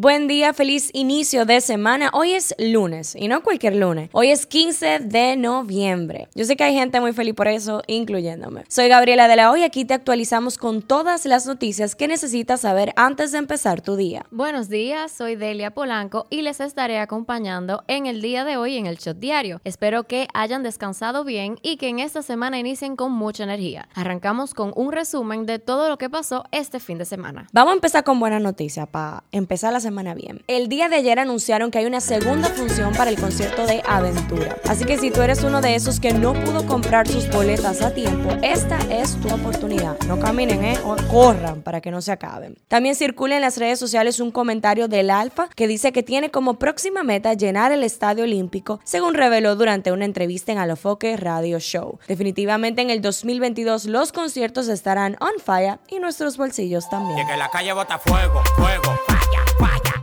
Buen día, feliz inicio de semana. Hoy es lunes y no cualquier lunes. Hoy es 15 de noviembre. Yo sé que hay gente muy feliz por eso, incluyéndome. Soy Gabriela de la Hoy. Aquí te actualizamos con todas las noticias que necesitas saber antes de empezar tu día. Buenos días, soy Delia Polanco y les estaré acompañando en el día de hoy en el Shot Diario. Espero que hayan descansado bien y que en esta semana inicien con mucha energía. Arrancamos con un resumen de todo lo que pasó este fin de semana. Vamos a empezar con buena noticia para empezar la semana semana bien. El día de ayer anunciaron que hay una segunda función para el concierto de Aventura. Así que si tú eres uno de esos que no pudo comprar sus boletas a tiempo, esta es tu oportunidad. No caminen, ¿eh? O corran para que no se acaben. También circula en las redes sociales un comentario del Alfa que dice que tiene como próxima meta llenar el Estadio Olímpico, según reveló durante una entrevista en Alofoque Radio Show. Definitivamente en el 2022 los conciertos estarán on fire y nuestros bolsillos también. que la calle fuego, fuego.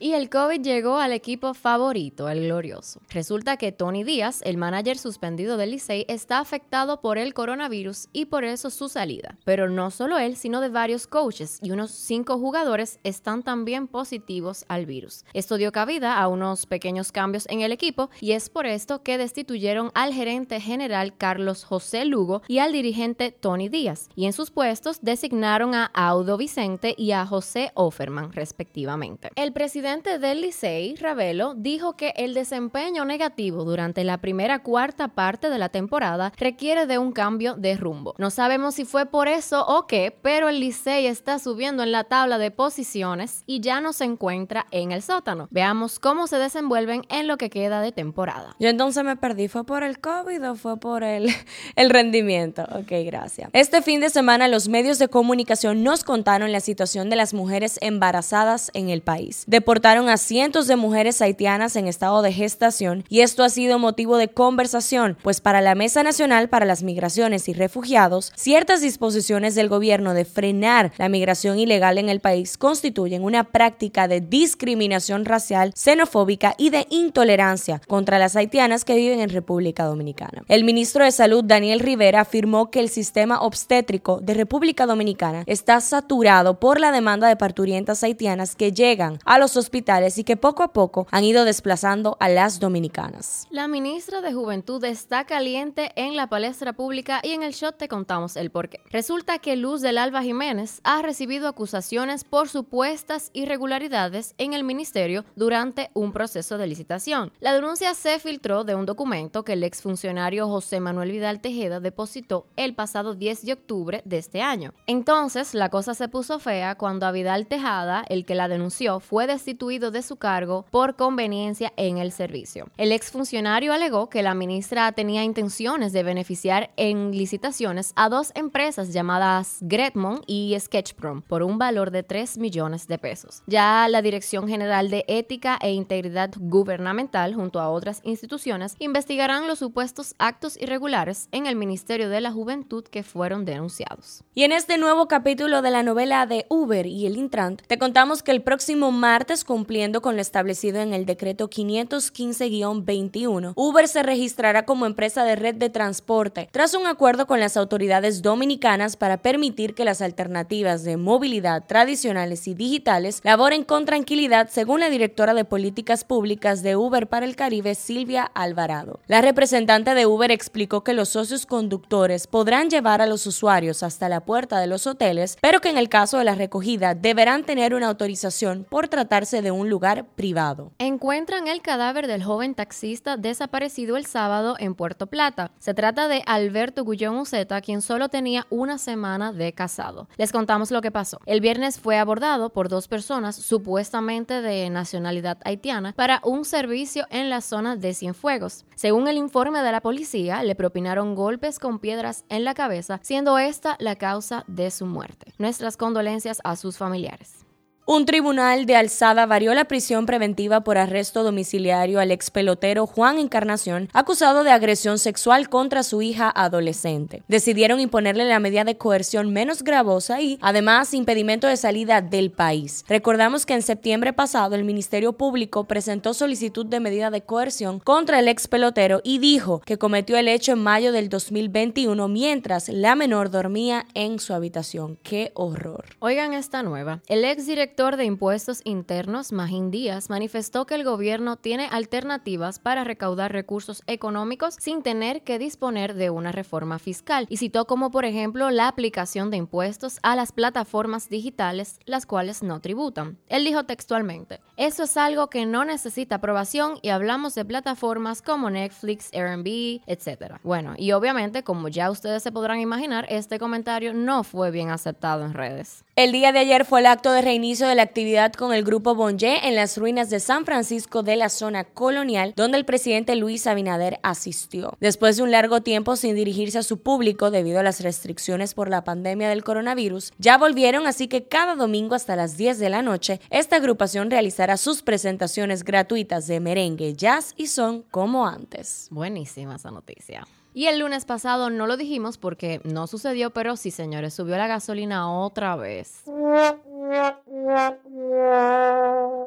Y el COVID llegó al equipo favorito, el glorioso. Resulta que Tony Díaz, el manager suspendido del Licey, está afectado por el coronavirus y por eso su salida. Pero no solo él, sino de varios coaches y unos cinco jugadores están también positivos al virus. Esto dio cabida a unos pequeñños cambios en el equipo y es por esto que destituyeron al gerente general Carlos José Lugo y al dirigente Tony Díaz. Y en sus puestos designaron a Audo Vicente y a José Offerman, respectivamente. El presidente presidente del Licey, Ravelo, dijo que el desempeño negativo durante la primera cuarta parte de la temporada requiere de un cambio de rumbo. No sabemos si fue por eso o qué, pero el Licey está subiendo en la tabla de posiciones y ya no se encuentra en el sótano. Veamos cómo se desenvuelven en lo que queda de temporada. Yo entonces me perdí, ¿fue por el COVID o fue por el, el rendimiento? Ok, gracias. Este fin de semana los medios de comunicación nos contaron la situación de las mujeres embarazadas en el país. A cientos de mujeres haitianas en estado de gestación y esto ha sido motivo de conversación, pues para la Mesa Nacional para las Migraciones y Refugiados, ciertas disposiciones del gobierno de frenar la migración ilegal en el país constituyen una práctica de discriminación racial, xenofóbica y de intolerancia contra las haitianas que viven en República Dominicana. El ministro de Salud, Daniel Rivera, afirmó que el sistema obstétrico de República Dominicana está saturado por la demanda de parturientas haitianas que llegan a los hospitales y que poco a poco han ido desplazando a las dominicanas. La ministra de Juventud está caliente en la palestra pública y en el shot te contamos el porqué. Resulta que Luz del Alba Jiménez ha recibido acusaciones por supuestas irregularidades en el ministerio durante un proceso de licitación. La denuncia se filtró de un documento que el exfuncionario José Manuel Vidal Tejeda depositó el pasado 10 de octubre de este año. Entonces, la cosa se puso fea cuando a Vidal Tejada, el que la denunció, fue destituido de su cargo por conveniencia en el servicio. El exfuncionario alegó que la ministra tenía intenciones de beneficiar en licitaciones a dos empresas llamadas Gretmon y Sketchprom por un valor de 3 millones de pesos. Ya la Dirección General de Ética e Integridad Gubernamental, junto a otras instituciones, investigarán los supuestos actos irregulares en el Ministerio de la Juventud que fueron denunciados. Y en este nuevo capítulo de la novela de Uber y el Intrant, te contamos que el próximo martes cumpliendo con lo establecido en el decreto 515-21, Uber se registrará como empresa de red de transporte tras un acuerdo con las autoridades dominicanas para permitir que las alternativas de movilidad tradicionales y digitales laboren con tranquilidad, según la directora de políticas públicas de Uber para el Caribe, Silvia Alvarado. La representante de Uber explicó que los socios conductores podrán llevar a los usuarios hasta la puerta de los hoteles, pero que en el caso de la recogida deberán tener una autorización por tratarse de un lugar privado. Encuentran el cadáver del joven taxista desaparecido el sábado en Puerto Plata. Se trata de Alberto Gullón Uceta, quien solo tenía una semana de casado. Les contamos lo que pasó. El viernes fue abordado por dos personas supuestamente de nacionalidad haitiana para un servicio en la zona de Cienfuegos. Según el informe de la policía, le propinaron golpes con piedras en la cabeza, siendo esta la causa de su muerte. Nuestras condolencias a sus familiares. Un tribunal de alzada varió la prisión preventiva por arresto domiciliario al ex pelotero Juan Encarnación, acusado de agresión sexual contra su hija adolescente. Decidieron imponerle la medida de coerción menos gravosa y, además, impedimento de salida del país. Recordamos que en septiembre pasado el Ministerio Público presentó solicitud de medida de coerción contra el ex pelotero y dijo que cometió el hecho en mayo del 2021 mientras la menor dormía en su habitación. ¡Qué horror! Oigan esta nueva. El ex director de Impuestos Internos, Magin Díaz, manifestó que el gobierno tiene alternativas para recaudar recursos económicos sin tener que disponer de una reforma fiscal y citó como por ejemplo la aplicación de impuestos a las plataformas digitales, las cuales no tributan. Él dijo textualmente, eso es algo que no necesita aprobación y hablamos de plataformas como Netflix, Airbnb, etc. Bueno, y obviamente, como ya ustedes se podrán imaginar, este comentario no fue bien aceptado en redes. El día de ayer fue el acto de reinicio de la actividad con el grupo Bonje en las ruinas de San Francisco de la zona colonial, donde el presidente Luis Abinader asistió. Después de un largo tiempo sin dirigirse a su público debido a las restricciones por la pandemia del coronavirus, ya volvieron, así que cada domingo hasta las 10 de la noche, esta agrupación realizará sus presentaciones gratuitas de merengue, jazz y son como antes. Buenísima esa noticia. Y el lunes pasado no lo dijimos porque no sucedió, pero sí, señores, subió la gasolina otra vez.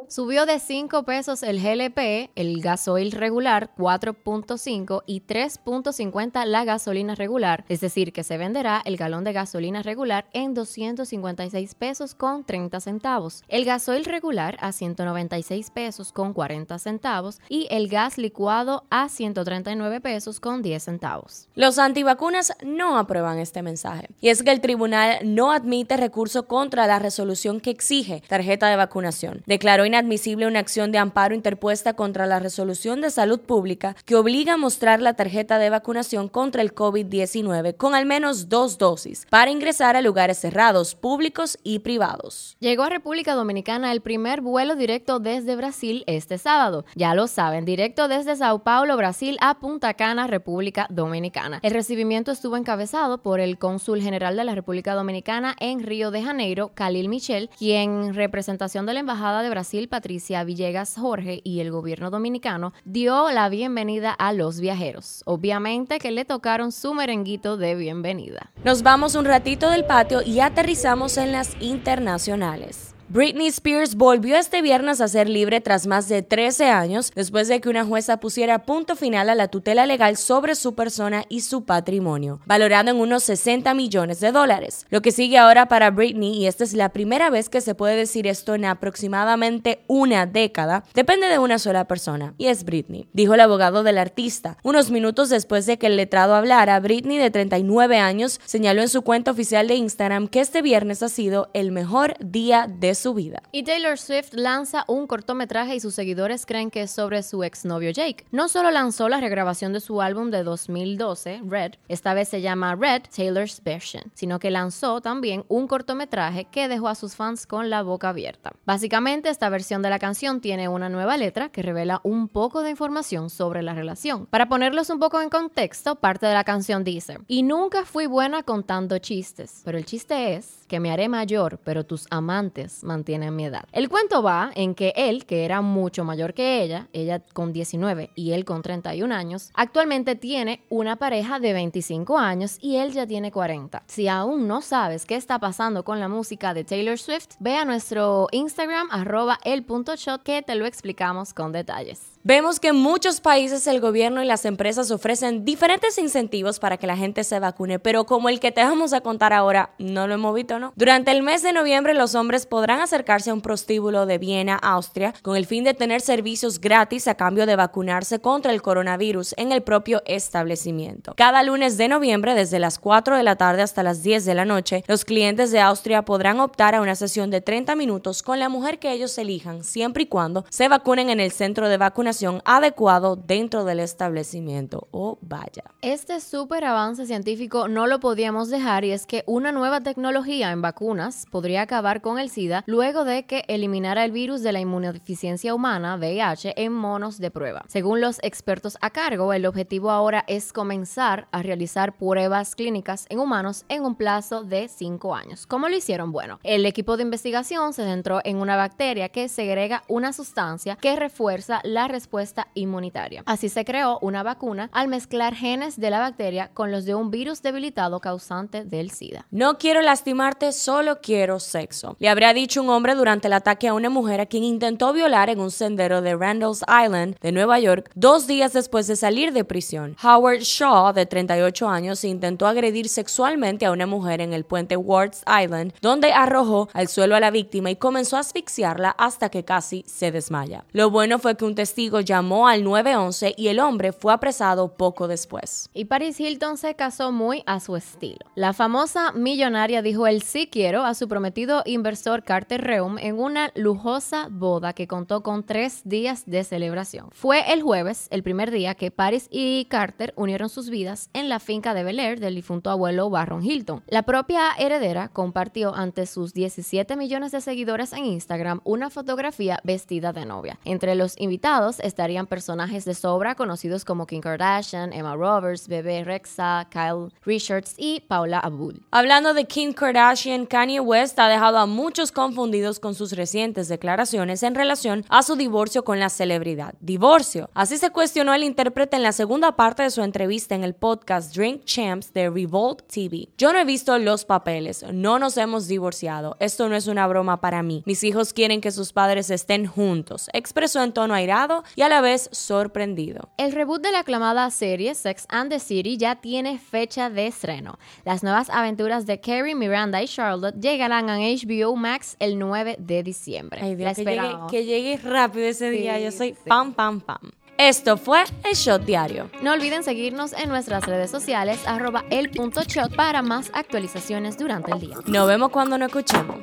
Subió de 5 pesos el GLP, el gasoil regular 4.5 y 3.50 la gasolina regular, es decir, que se venderá el galón de gasolina regular en 256 pesos con 30 centavos, el gasoil regular a 196 pesos con 40 centavos y el gas licuado a 139 pesos con 10 centavos. Los antivacunas no aprueban este mensaje y es que el tribunal no admite recurso contra la resolución que exige tarjeta de vacunación. Declaró inadmisible una acción de amparo interpuesta contra la resolución de salud pública que obliga a mostrar la tarjeta de vacunación contra el COVID-19 con al menos dos dosis para ingresar a lugares cerrados, públicos y privados. Llegó a República Dominicana el primer vuelo directo desde Brasil este sábado. Ya lo saben, directo desde Sao Paulo, Brasil a Punta Cana, República Dominicana. El recibimiento estuvo encabezado por el cónsul general de la República Dominicana en Río de Janeiro, Khalil Michel, quien en representación de la Embajada de Brasil, Patricia Villegas Jorge y el gobierno dominicano, dio la bienvenida a los viajeros. Obviamente que le tocaron su merenguito de bienvenida. Nos vamos un ratito del patio y aterrizamos en las internacionales. Britney Spears volvió este viernes a ser libre tras más de 13 años después de que una jueza pusiera punto final a la tutela legal sobre su persona y su patrimonio, valorado en unos 60 millones de dólares. Lo que sigue ahora para Britney, y esta es la primera vez que se puede decir esto en aproximadamente una década, depende de una sola persona, y es Britney, dijo el abogado del artista. Unos minutos después de que el letrado hablara, Britney, de 39 años, señaló en su cuenta oficial de Instagram que este viernes ha sido el mejor día de su su vida. Y Taylor Swift lanza un cortometraje y sus seguidores creen que es sobre su exnovio Jake. No solo lanzó la regrabación de su álbum de 2012, Red, esta vez se llama Red Taylor's Version, sino que lanzó también un cortometraje que dejó a sus fans con la boca abierta. Básicamente, esta versión de la canción tiene una nueva letra que revela un poco de información sobre la relación. Para ponerlos un poco en contexto, parte de la canción dice, y nunca fui buena contando chistes, pero el chiste es que me haré mayor, pero tus amantes mantiene mi edad. El cuento va en que él, que era mucho mayor que ella, ella con 19 y él con 31 años, actualmente tiene una pareja de 25 años y él ya tiene 40. Si aún no sabes qué está pasando con la música de Taylor Swift, ve a nuestro Instagram arroba el.shot que te lo explicamos con detalles. Vemos que en muchos países el gobierno y las empresas ofrecen diferentes incentivos para que la gente se vacune, pero como el que te vamos a contar ahora, no lo hemos visto, ¿no? Durante el mes de noviembre los hombres podrán acercarse a un prostíbulo de Viena, Austria, con el fin de tener servicios gratis a cambio de vacunarse contra el coronavirus en el propio establecimiento. Cada lunes de noviembre, desde las 4 de la tarde hasta las 10 de la noche, los clientes de Austria podrán optar a una sesión de 30 minutos con la mujer que ellos elijan, siempre y cuando se vacunen en el centro de vacunación adecuado dentro del establecimiento. O vaya. Este súper avance científico no lo podíamos dejar y es que una nueva tecnología en vacunas podría acabar con el SIDA luego de que eliminara el virus de la inmunodeficiencia humana, VIH, en monos de prueba. Según los expertos a cargo, el objetivo ahora es comenzar a realizar pruebas clínicas en humanos en un plazo de 5 años. ¿Cómo lo hicieron? Bueno, el equipo de investigación se centró en una bacteria que segrega una sustancia que refuerza la resistencia respuesta inmunitaria. Así se creó una vacuna al mezclar genes de la bacteria con los de un virus debilitado causante del SIDA. No quiero lastimarte, solo quiero sexo. Le habría dicho un hombre durante el ataque a una mujer a quien intentó violar en un sendero de Randall's Island de Nueva York dos días después de salir de prisión. Howard Shaw, de 38 años, intentó agredir sexualmente a una mujer en el puente Wards Island, donde arrojó al suelo a la víctima y comenzó a asfixiarla hasta que casi se desmaya. Lo bueno fue que un testigo llamó al 911 y el hombre fue apresado poco después. Y Paris Hilton se casó muy a su estilo. La famosa millonaria dijo el sí quiero a su prometido inversor Carter Reum en una lujosa boda que contó con tres días de celebración. Fue el jueves, el primer día que Paris y Carter unieron sus vidas en la finca de Bel Air del difunto abuelo Barron Hilton. La propia heredera compartió ante sus 17 millones de seguidores en Instagram una fotografía vestida de novia. Entre los invitados estarían personajes de sobra conocidos como Kim Kardashian, Emma Roberts, Bebe Rexa, Kyle Richards y Paula Abdul. Hablando de Kim Kardashian, Kanye West ha dejado a muchos confundidos con sus recientes declaraciones en relación a su divorcio con la celebridad. Divorcio. Así se cuestionó el intérprete en la segunda parte de su entrevista en el podcast Drink Champs de Revolt TV. Yo no he visto los papeles, no nos hemos divorciado, esto no es una broma para mí. Mis hijos quieren que sus padres estén juntos, expresó en tono airado y a la vez sorprendido. El reboot de la aclamada serie Sex and the City ya tiene fecha de estreno. Las nuevas aventuras de Carrie, Miranda y Charlotte llegarán a HBO Max el 9 de diciembre. Ay, Dios, La que, llegue, que llegue rápido ese día, yo soy sí. pam, pam, pam. Esto fue el Shot Diario. No olviden seguirnos en nuestras redes sociales arroba el punto shot para más actualizaciones durante el día. Nos vemos cuando nos escuchemos.